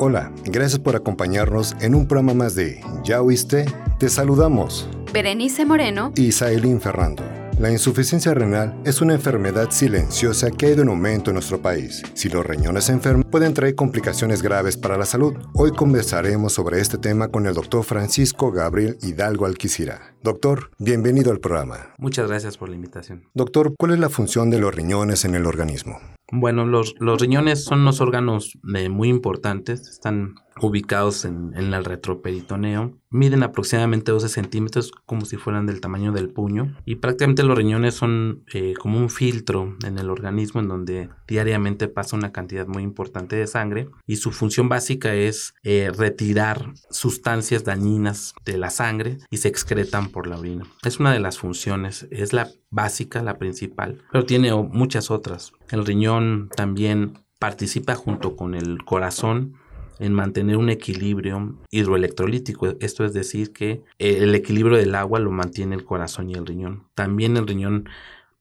Hola, gracias por acompañarnos en un programa más de ¿Ya oíste? Te saludamos. Berenice Moreno y Saelín Ferrando. La insuficiencia renal es una enfermedad silenciosa que ha ido en aumento en nuestro país. Si los riñones se enferman, pueden traer complicaciones graves para la salud. Hoy conversaremos sobre este tema con el doctor Francisco Gabriel Hidalgo Alquicira. Doctor, bienvenido al programa. Muchas gracias por la invitación. Doctor, ¿cuál es la función de los riñones en el organismo? Bueno, los, los riñones son unos órganos eh, muy importantes, están ubicados en, en, el retroperitoneo, miden aproximadamente 12 centímetros como si fueran del tamaño del puño y prácticamente los riñones son eh, como un filtro en el organismo en donde diariamente pasa una cantidad muy importante de sangre y su función básica es eh, retirar sustancias dañinas de la sangre y se excretan por la orina. Es una de las funciones, es la básica, la principal, pero tiene muchas otras. El riñón también participa junto con el corazón en mantener un equilibrio hidroelectrolítico. Esto es decir, que el equilibrio del agua lo mantiene el corazón y el riñón. También el riñón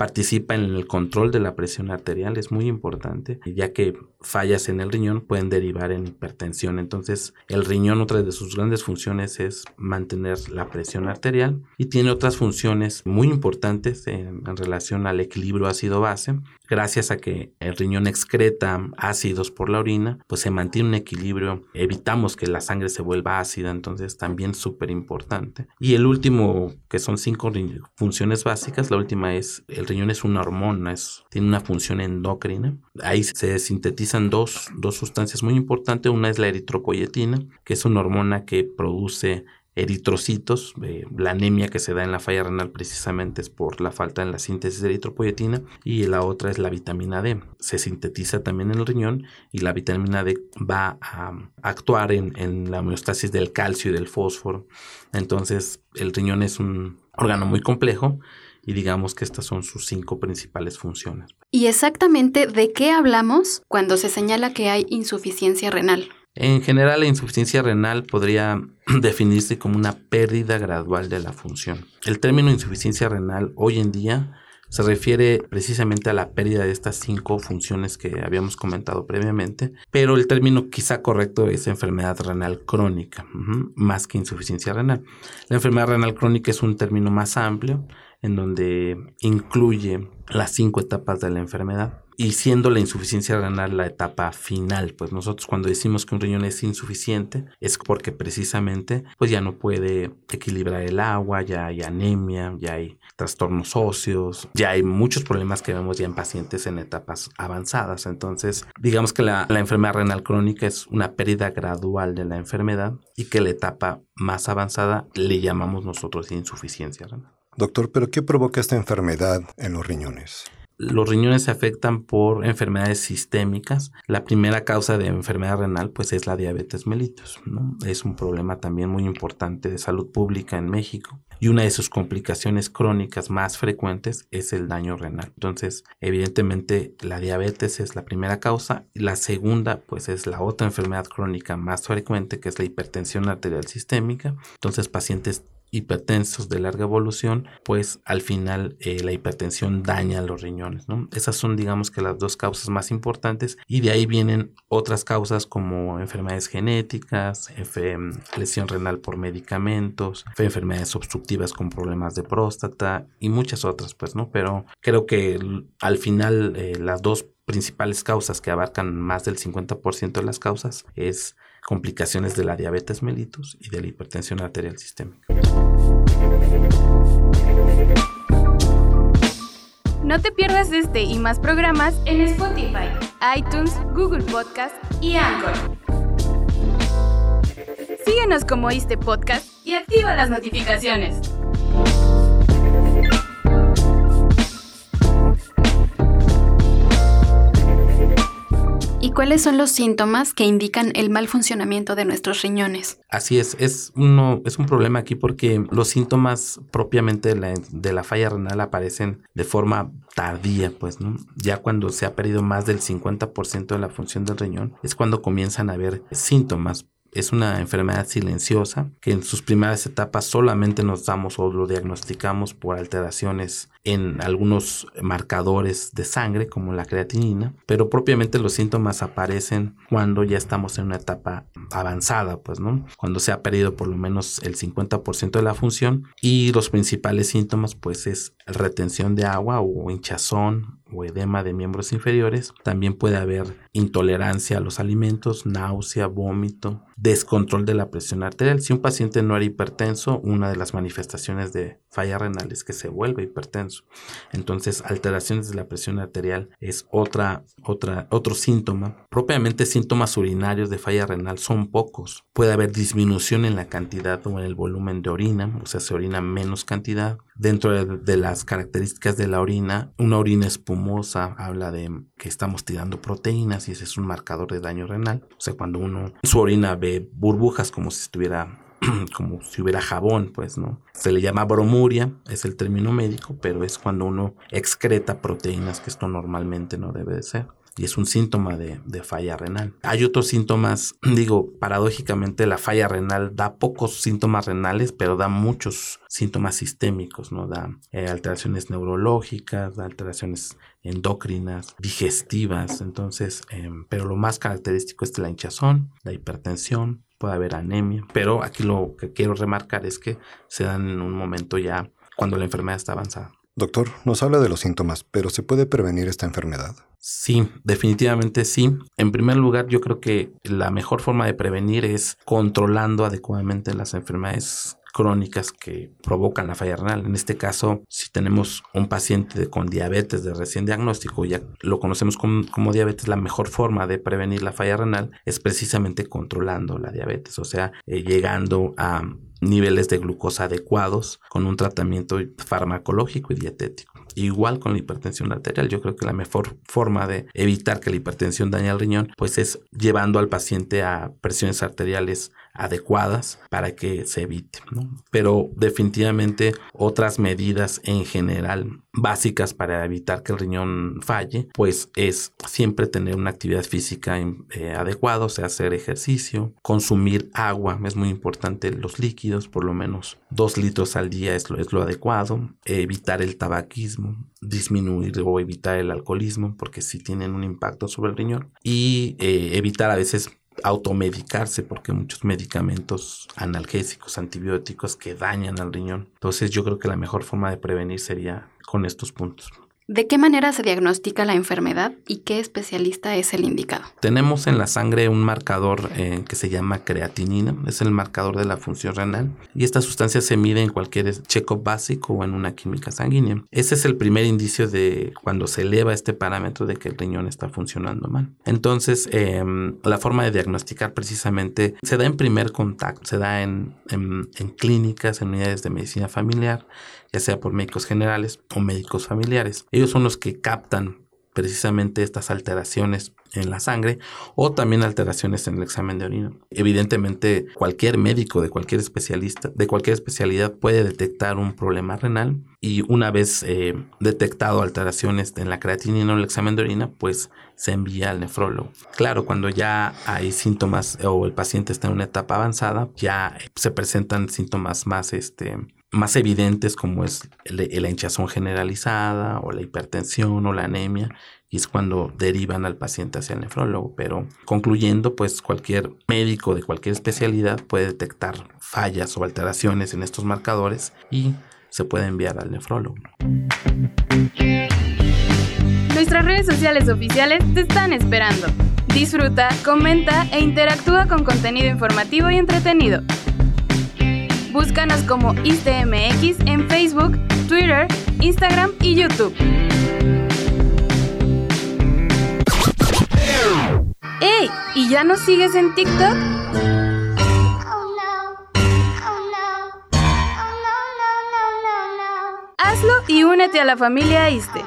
participa en el control de la presión arterial, es muy importante, ya que fallas en el riñón pueden derivar en hipertensión. Entonces, el riñón, otra de sus grandes funciones es mantener la presión arterial y tiene otras funciones muy importantes en, en relación al equilibrio ácido-base. Gracias a que el riñón excreta ácidos por la orina, pues se mantiene un equilibrio, evitamos que la sangre se vuelva ácida, entonces también súper importante. Y el último, que son cinco funciones básicas, la última es el riñón es una hormona, es, tiene una función endocrina. Ahí se sintetizan dos, dos sustancias muy importantes. Una es la eritropoyetina, que es una hormona que produce eritrocitos, eh, la anemia que se da en la falla renal precisamente es por la falta en la síntesis de eritropoyetina y la otra es la vitamina D. Se sintetiza también en el riñón y la vitamina D va a actuar en, en la homeostasis del calcio y del fósforo. Entonces el riñón es un órgano muy complejo y digamos que estas son sus cinco principales funciones. ¿Y exactamente de qué hablamos cuando se señala que hay insuficiencia renal? En general, la insuficiencia renal podría definirse como una pérdida gradual de la función. El término insuficiencia renal hoy en día se refiere precisamente a la pérdida de estas cinco funciones que habíamos comentado previamente, pero el término quizá correcto es enfermedad renal crónica, más que insuficiencia renal. La enfermedad renal crónica es un término más amplio en donde incluye las cinco etapas de la enfermedad y siendo la insuficiencia renal la etapa final, pues nosotros cuando decimos que un riñón es insuficiente es porque precisamente pues ya no puede equilibrar el agua, ya hay anemia, ya hay trastornos óseos, ya hay muchos problemas que vemos ya en pacientes en etapas avanzadas. Entonces, digamos que la, la enfermedad renal crónica es una pérdida gradual de la enfermedad y que la etapa más avanzada le llamamos nosotros insuficiencia renal. Doctor, ¿pero qué provoca esta enfermedad en los riñones? Los riñones se afectan por enfermedades sistémicas. La primera causa de enfermedad renal pues es la diabetes mellitus. ¿no? Es un problema también muy importante de salud pública en México. Y una de sus complicaciones crónicas más frecuentes es el daño renal. Entonces, evidentemente, la diabetes es la primera causa. La segunda, pues, es la otra enfermedad crónica más frecuente, que es la hipertensión arterial sistémica. Entonces, pacientes hipertensos de larga evolución, pues al final eh, la hipertensión daña los riñones. Esas son, digamos que las dos causas más importantes y de ahí vienen otras causas como enfermedades genéticas, lesión renal por medicamentos, enfermedades obstructivas con problemas de próstata y muchas otras, pues, ¿no? Pero creo que al final eh, las dos principales causas que abarcan más del 50% de las causas es complicaciones de la diabetes mellitus y de la hipertensión arterial sistémica. No te pierdas este y más programas en Spotify, iTunes, Google Podcast y Anchor. Síguenos como este podcast y activa las notificaciones. cuáles son los síntomas que indican el mal funcionamiento de nuestros riñones? Así es, es, uno, es un problema aquí porque los síntomas propiamente de la, de la falla renal aparecen de forma tardía, pues, ¿no? Ya cuando se ha perdido más del 50% de la función del riñón, es cuando comienzan a haber síntomas es una enfermedad silenciosa que en sus primeras etapas solamente nos damos o lo diagnosticamos por alteraciones en algunos marcadores de sangre como la creatinina, pero propiamente los síntomas aparecen cuando ya estamos en una etapa avanzada, pues, ¿no? Cuando se ha perdido por lo menos el 50% de la función y los principales síntomas pues es retención de agua o hinchazón o edema de miembros inferiores. También puede haber intolerancia a los alimentos, náusea, vómito, descontrol de la presión arterial. Si un paciente no era hipertenso, una de las manifestaciones de falla renal es que se vuelve hipertenso. Entonces, alteraciones de la presión arterial es otra, otra, otro síntoma. Propiamente síntomas urinarios de falla renal son pocos. Puede haber disminución en la cantidad o en el volumen de orina, o sea, se orina menos cantidad. Dentro de, de las características de la orina, una orina espumosa habla de que estamos tirando proteínas y ese es un marcador de daño renal. O sea, cuando uno su orina ve burbujas como si estuviera como si hubiera jabón, pues, ¿no? Se le llama bromuria, es el término médico, pero es cuando uno excreta proteínas, que esto normalmente no debe de ser. Y es un síntoma de, falla renal. Hay otros síntomas, digo, paradójicamente la falla renal da pocos síntomas renales, pero da muchos síntomas sistémicos, ¿no? Da eh, alteraciones neurológicas, da alteraciones endocrinas, digestivas, entonces, em, pero lo más característico es la hinchazón, la hipertensión, puede haber anemia, pero aquí lo que quiero remarcar es que se dan en un momento ya cuando la enfermedad está avanzada. Doctor, nos habla de los síntomas, pero ¿se puede prevenir esta enfermedad? Sí, definitivamente sí. En primer lugar, yo creo que la mejor forma de prevenir es controlando adecuadamente las enfermedades crónicas que provocan la falla renal. En este caso, si tenemos un paciente con diabetes de recién diagnóstico, ya lo conocemos como, diabetes, la mejor forma de prevenir la falla renal es precisamente controlando la diabetes, o sea, eh, llegando a niveles de glucosa adecuados con un tratamiento farmacológico y dietético. Igual con la hipertensión arterial, yo creo que la mejor forma de evitar que la hipertensión dañe al riñón, pues es llevando al paciente a presiones arteriales adecuadas para que se evite. Pero definitivamente otras medidas en general básicas para evitar que el riñón falle, pues es siempre tener una actividad física eh, adecuada, o sea, hacer ejercicio, consumir agua, es muy importante los líquidos, por lo menos dos litros al día es lo, es lo adecuado, evitar el tabaquismo, disminuir o evitar el alcoholismo, porque sí tienen un impacto sobre el riñón, y eh, evitar a veces automedicarse porque muchos medicamentos analgésicos, antibióticos que dañan al riñón. Entonces yo creo que la mejor forma de prevenir sería con estos puntos. ¿De qué manera se diagnostica la enfermedad y qué especialista es el indicado? Tenemos en la sangre un marcador eh, que se llama creatinina, es el marcador de la función renal y esta sustancia se mide en cualquier check-up básico o en una química sanguínea. Ese es el primer indicio de cuando se eleva este parámetro de que el riñón está funcionando mal. Entonces, em, la forma de diagnosticar precisamente se da en primer contacto, se da en, en clínicas, en unidades de medicina familiar ya sea por médicos generales o médicos familiares. Ellos son los que captan precisamente estas alteraciones en la sangre o también alteraciones en el examen de orina. Evidentemente, cualquier médico de cualquier especialista, de cualquier especialidad puede detectar un problema renal y una vez eh, detectado alteraciones en la creatinina o el examen de orina, pues se envía al nefrólogo. Claro, cuando ya hay síntomas o el paciente está en una etapa avanzada, ya se presentan síntomas más este más evidentes como es la hinchazón generalizada o la hipertensión o la anemia y es cuando derivan al paciente hacia el nefrólogo. Pero concluyendo, pues cualquier médico de cualquier especialidad puede detectar fallas o alteraciones en estos marcadores y se puede enviar al nefrólogo. Nuestras redes sociales oficiales te están esperando. Disfruta, comenta e interactúa con contenido informativo y entretenido. Búscanos como ISTMX en Facebook, Twitter, Instagram y YouTube. ¡Ey! ¿Y ya nos sigues en TikTok? Hazlo y únete a la familia ISTE.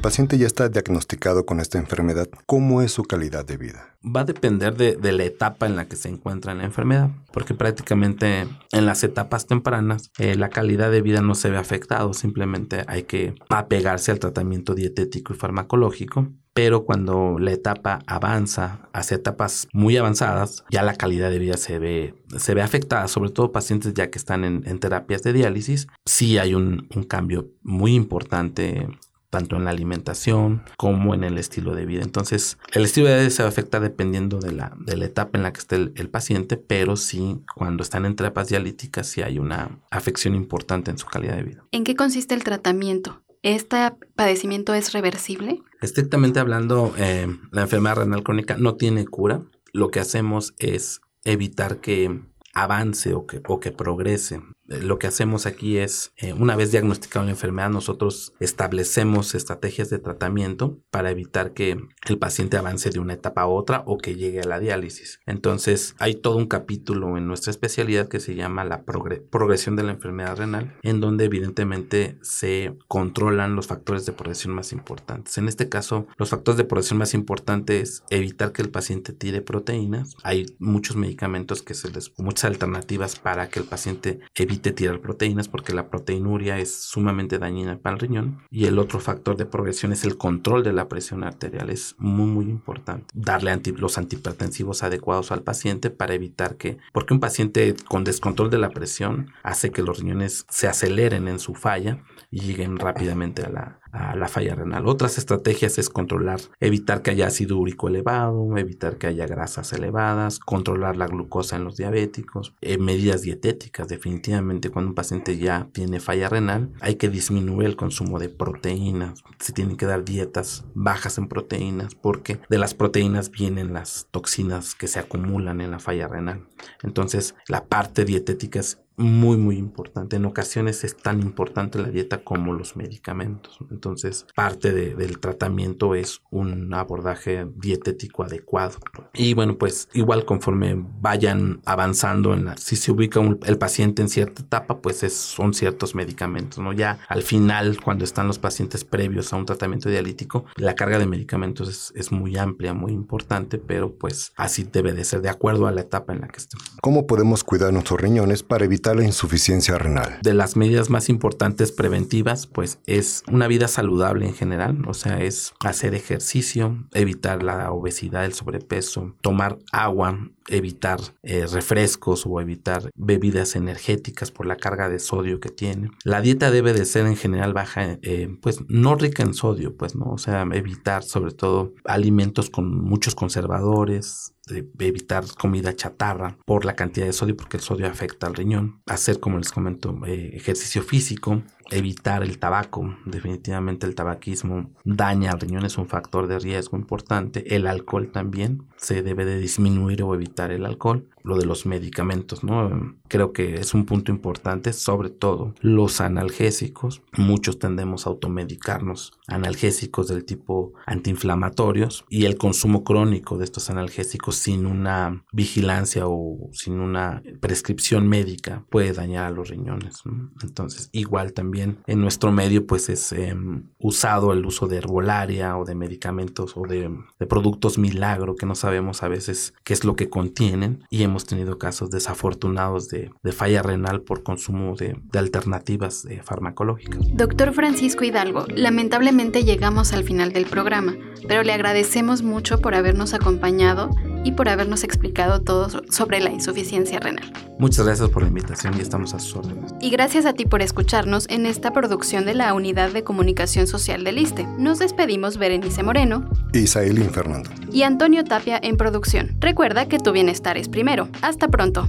El paciente ya está diagnosticado con esta enfermedad, ¿cómo es su calidad de vida? Va a depender de, la etapa en la que se encuentra la enfermedad, porque prácticamente en las etapas tempranas eh, la calidad de vida no se ve afectado, simplemente hay que apegarse al tratamiento dietético y farmacológico pero cuando la etapa avanza hacia etapas muy avanzadas, ya la calidad de vida se ve, se ve afectada, sobre todo pacientes ya que están en, terapias de diálisis, sí hay un, cambio muy importante tanto en la alimentación como en el estilo de vida. Entonces, el estilo de vida se afecta dependiendo de la, de la etapa en la que esté el, el, paciente, pero sí, cuando están en terapias dialíticas, sí hay una afección importante en su calidad de vida. ¿En qué consiste el tratamiento? ¿Este padecimiento es reversible? Estrictamente hablando, eh, la enfermedad renal crónica no tiene cura. Lo que hacemos es evitar que avance o que, o que progrese lo que hacemos aquí es, eh, una vez diagnosticada la enfermedad, nosotros establecemos estrategias de tratamiento para evitar que el paciente avance de una etapa a otra o que llegue a la diálisis. Entonces, hay todo un capítulo en nuestra especialidad que se llama la progresión de la enfermedad renal, en donde evidentemente se controlan los factores de progresión más importantes. En este caso, los factores de progresión más importantes es evitar que el paciente tire proteínas. Hay muchos medicamentos que se les, muchas alternativas para que el paciente evite tirar proteínas porque la proteinuria es sumamente dañina para el riñón. Y el otro factor de progresión es el control de la presión arterial. Es muy, muy importante. Darle los antihipertensivos adecuados al paciente para evitar que, porque un paciente con descontrol de la presión hace que los riñones se aceleren en su falla y lleguen rápidamente a la, a la falla renal. Otras estrategias es controlar, evitar que haya ácido úrico elevado, evitar que haya grasas elevadas, controlar la glucosa en los diabéticos, eh, medidas dietéticas. Definitivamente cuando un paciente ya tiene falla renal hay que disminuir el consumo de proteínas. Se tienen que dar dietas bajas en proteínas porque de las proteínas vienen las toxinas que se acumulan en la falla renal. Entonces la parte dietética es muy, muy importante. En ocasiones es tan importante la dieta como los medicamentos. Entonces, parte del tratamiento es un abordaje dietético adecuado. Y bueno, pues igual conforme vayan avanzando en la, si se ubica el paciente en cierta etapa, pues es, son ciertos medicamentos, ¿no? Ya al final, cuando están los pacientes previos a un tratamiento dialítico, la carga de medicamentos es, muy amplia, muy importante, pero pues así debe de ser de acuerdo a la etapa en la que estemos. ¿Cómo podemos cuidar nuestros riñones para evitar la insuficiencia renal? De las medidas más importantes preventivas, pues es una vida saludable en general, o sea, es hacer ejercicio, evitar la obesidad, el sobrepeso, tomar agua, evitar eh, refrescos o evitar bebidas energéticas por la carga de sodio que tiene. La dieta debe de ser en general baja, eh, pues no rica en sodio, pues no, o sea, evitar sobre todo alimentos con muchos conservadores, evitar comida chatarra por la cantidad de sodio porque el sodio afecta al riñón. Hacer, como les comento, eh, ejercicio físico, evitar el tabaco. Definitivamente el tabaquismo daña al riñón, es un factor de riesgo importante. El alcohol también se debe de disminuir o evitar el alcohol lo de los medicamentos, ¿no? Creo que es un punto importante, sobre todo los analgésicos. Muchos tendemos a automedicarnos analgésicos del tipo antiinflamatorios y el consumo crónico de estos analgésicos sin una vigilancia o sin una prescripción médica puede dañar a los riñones. Entonces, igual también en nuestro medio, pues es em, usado el uso de herbolaria o de medicamentos o de, productos milagro que no sabemos a veces qué es lo que contienen y hemos tenido casos desafortunados de, falla renal por consumo de, alternativas eh, farmacológicas. Doctor Francisco Hidalgo, lamentablemente llegamos al final del programa, pero le agradecemos mucho por habernos acompañado y por habernos explicado todo sobre la insuficiencia renal. Muchas gracias por la invitación y estamos a sus órdenes. Y gracias a ti por escucharnos en esta producción de la Unidad de Comunicación Social del ISTE. Nos despedimos Berenice Moreno, Isaelín Fernando y Antonio Tapia en producción. Recuerda que tu bienestar es primero. Hasta pronto.